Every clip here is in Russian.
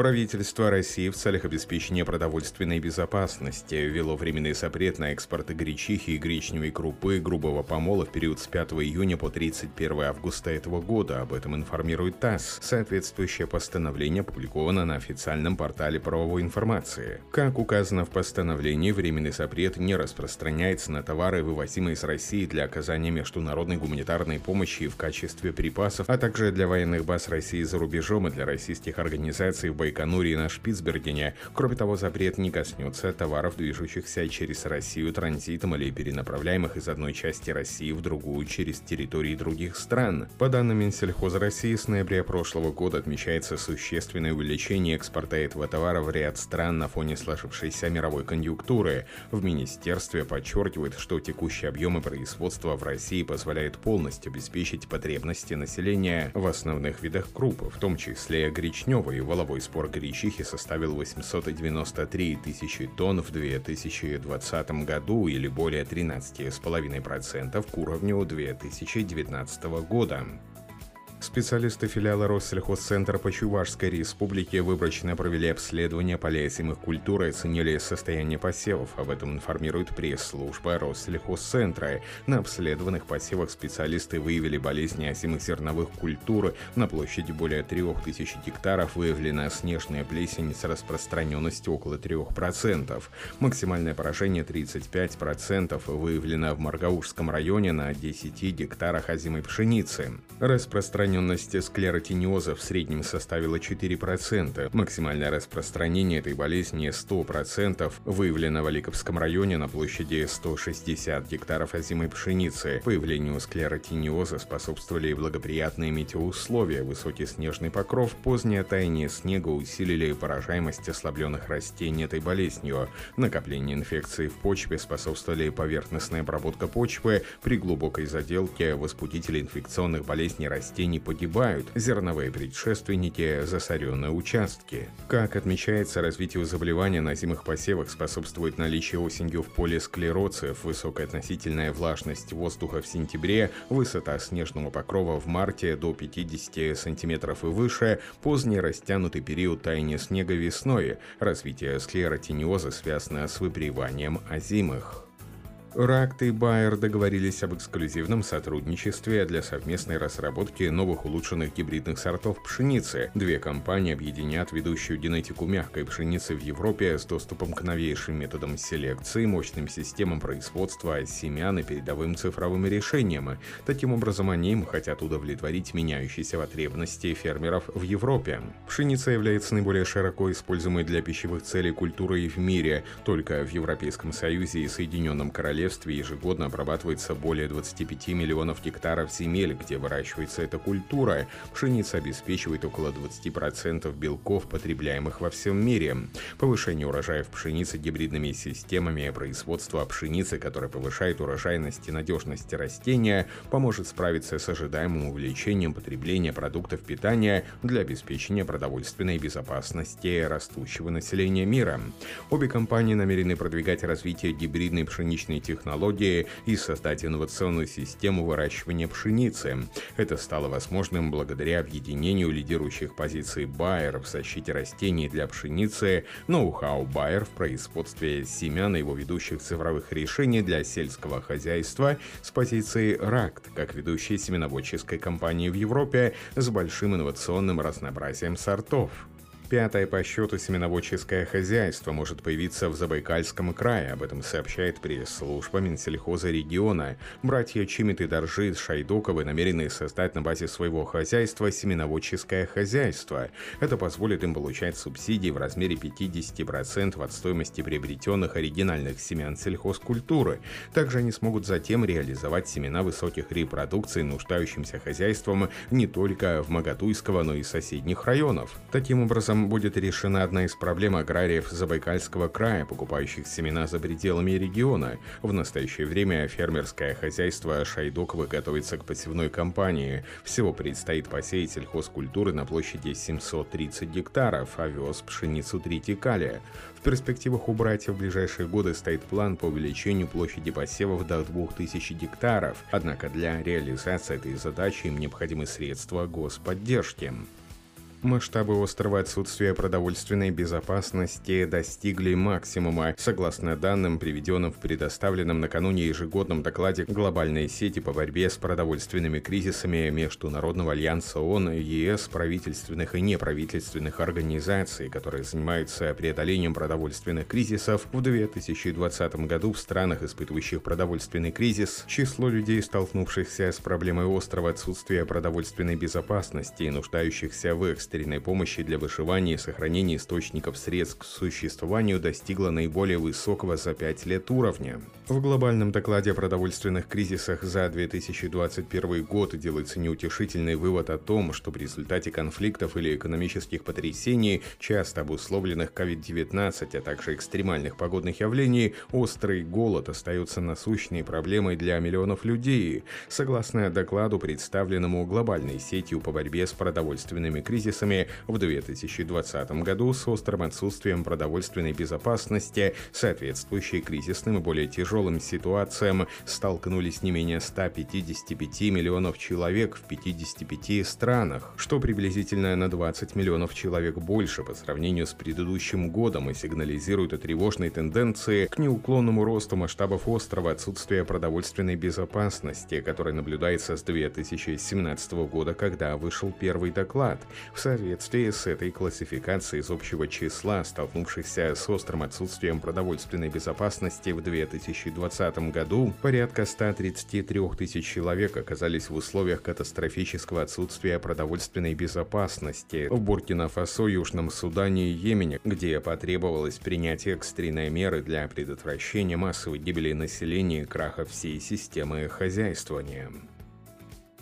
Правительство России в целях обеспечения продовольственной безопасности ввело временный запрет на экспорт гречихи и гречневой крупы грубого помола в период с 5 июня по 31 августа этого года. Об этом информирует ТАСС. Соответствующее постановление опубликовано на официальном портале правовой информации. Как указано в постановлении, временный запрет не распространяется на товары, вывозимые из России для оказания международной гуманитарной помощи в качестве припасов, а также для военных баз России за рубежом и для российских организаций в Байконуре и на Шпицбергене. Кроме того, запрет не коснется товаров, движущихся через Россию транзитом или перенаправляемых из одной части России в другую через территории других стран. По данным Минсельхоза России, с ноября прошлого года отмечается существенное увеличение экспорта этого товара в ряд стран на фоне сложившейся мировой конъюнктуры. В министерстве подчеркивают, что текущие объемы производства в России позволяют полностью обеспечить потребности населения в основных видах круп, в том числе гречневой и воловой спорт Сбор гречихи составил 893 тысячи тонн в 2020 году или более 13,5% к уровню 2019 года. Специалисты филиала Россельхозцентра по Чувашской республике выборочно провели обследование полей озимых культур и оценили состояние посевов. Об этом информирует пресс-служба Россельхозцентра. На обследованных посевах специалисты выявили болезни озимых зерновых культур. На площади более 3000 гектаров выявлена снежная плесень с распространенностью около 3%. Максимальное поражение 35% выявлено в Маргаушском районе на 10 гектарах озимой пшеницы. Распространение распространенность склеротиниоза в среднем составила 4%. Максимальное распространение этой болезни 100% выявлено в Аликовском районе на площади 160 гектаров озимой пшеницы. Появлению склеротиниоза способствовали благоприятные метеоусловия, высокий снежный покров, позднее таяние снега усилили поражаемость ослабленных растений этой болезнью. Накопление инфекции в почве способствовали поверхностная обработка почвы при глубокой заделке возбудители инфекционных болезней растений погибают, зерновые предшественники – засоренные участки. Как отмечается, развитию заболевания на зимых посевах способствует наличие осенью в поле склероцев, высокая относительная влажность воздуха в сентябре, высота снежного покрова в марте до 50 см и выше, поздний растянутый период таяния снега весной. Развитие склеротиниоза связано с выприванием озимых. РАКТ и Байер договорились об эксклюзивном сотрудничестве для совместной разработки новых улучшенных гибридных сортов пшеницы. Две компании объединят ведущую генетику мягкой пшеницы в Европе с доступом к новейшим методам селекции, мощным системам производства семян и передовым цифровым решениям. Таким образом, они хотят удовлетворить меняющиеся потребности фермеров в Европе. Пшеница является наиболее широко используемой для пищевых целей культурой в мире. Только в Европейском Союзе и Соединенном Королевстве Королевстве ежегодно обрабатывается более 25 миллионов гектаров земель, где выращивается эта культура. Пшеница обеспечивает около 20% белков, потребляемых во всем мире. Повышение урожаев пшеницы гибридными системами производства пшеницы, которая повышает урожайность и надежность растения, поможет справиться с ожидаемым увеличением потребления продуктов питания для обеспечения продовольственной безопасности растущего населения мира. Обе компании намерены продвигать развитие гибридной пшеничной технологии и создать инновационную систему выращивания пшеницы. Это стало возможным благодаря объединению лидирующих позиций Bayer в защите растений для пшеницы, ноу-хау Bayer в производстве семян и его ведущих цифровых решений для сельского хозяйства с позиции RACT, как ведущей семеноводческой компании в Европе с большим инновационным разнообразием сортов. Пятое по счету семеноводческое хозяйство может появиться в Забайкальском крае, об этом сообщает пресс-служба Минсельхоза региона. Братья Чимит и Доржи Шайдоковы намерены создать на базе своего хозяйства семеноводческое хозяйство. Это позволит им получать субсидии в размере 50% от стоимости приобретенных оригинальных семян сельхозкультуры. Также они смогут затем реализовать семена высоких репродукций нуждающимся хозяйствам не только в Магатуйского, но и соседних районов. Таким образом, этим будет решена одна из проблем аграриев Забайкальского края, покупающих семена за пределами региона. В настоящее время фермерское хозяйство Шайдокова готовится к посевной кампании. Всего предстоит посеять сельхозкультуры на площади 730 гектаров, овес, пшеницу тритикалия. В перспективах у братьев в ближайшие годы стоит план по увеличению площади посевов до 2000 гектаров. Однако для реализации этой задачи им необходимы средства господдержки. Масштабы острова отсутствия продовольственной безопасности достигли максимума, согласно данным, приведенным в предоставленном накануне ежегодном докладе глобальной сети по борьбе с продовольственными кризисами Международного альянса ООН, ЕС, правительственных и неправительственных организаций, которые занимаются преодолением продовольственных кризисов. В 2020 году в странах, испытывающих продовольственный кризис, число людей, столкнувшихся с проблемой острова отсутствия продовольственной безопасности и нуждающихся в экстренном экстренной помощи для выживания и сохранения источников средств к существованию достигла наиболее высокого за пять лет уровня. В глобальном докладе о продовольственных кризисах за 2021 год делается неутешительный вывод о том, что в результате конфликтов или экономических потрясений, часто обусловленных COVID-19, а также экстремальных погодных явлений, острый голод остается насущной проблемой для миллионов людей. Согласно докладу, представленному глобальной сетью по борьбе с продовольственными кризисами, кризисами в 2020 году с острым отсутствием продовольственной безопасности, соответствующей кризисным и более тяжелым ситуациям, столкнулись не менее 155 миллионов человек в 55 странах, что приблизительно на 20 миллионов человек больше по сравнению с предыдущим годом и сигнализирует о тревожной тенденции к неуклонному росту масштабов острова отсутствия продовольственной безопасности, который наблюдается с 2017 года, когда вышел первый доклад. В соответствии с этой классификацией из общего числа столкнувшихся с острым отсутствием продовольственной безопасности в 2020 году, порядка 133 тысяч человек оказались в условиях катастрофического отсутствия продовольственной безопасности в Буркина-Фасо, Южном Судане и Йемене, где потребовалось принять экстренные меры для предотвращения массовой гибели населения и краха всей системы хозяйствования.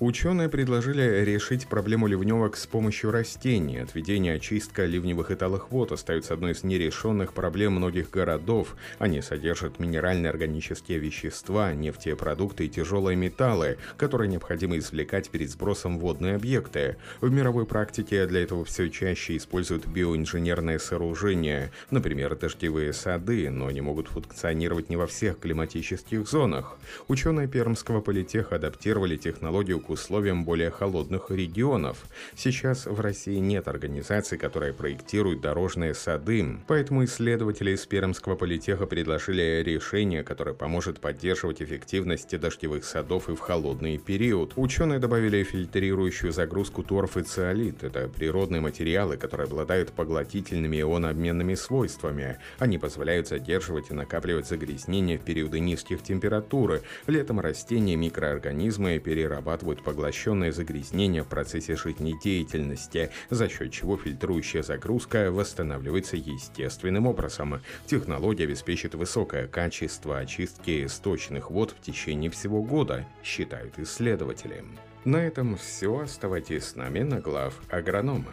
Ученые предложили решить проблему ливневок с помощью растений. Отведение очистка ливневых и талых вод остается одной из нерешенных проблем многих городов. Они содержат минеральные органические вещества, нефтепродукты и тяжелые металлы, которые необходимо извлекать перед сбросом в водные объекты. В мировой практике для этого все чаще используют биоинженерные сооружения, например, дождевые сады, но они могут функционировать не во всех климатических зонах. Ученые Пермского политеха адаптировали технологию к условиям более холодных регионов. Сейчас в России нет организации, которая проектирует дорожные сады, поэтому исследователи из Пермского политеха предложили решение, которое поможет поддерживать эффективность дождевых садов и в холодный период. Ученые добавили фильтрирующую загрузку торф и циолит. Это природные материалы, которые обладают поглотительными ионообменными свойствами. Они позволяют задерживать и накапливать загрязнения в периоды низких температур. Летом растения микроорганизмы перерабатывают фильтруют поглощенное загрязнение в процессе жизнедеятельности, за счет чего фильтрующая загрузка восстанавливается естественным образом. Технология обеспечит высокое качество очистки сточных вод в течение всего года, считают исследователи. На этом все. Оставайтесь с нами на глав агронома.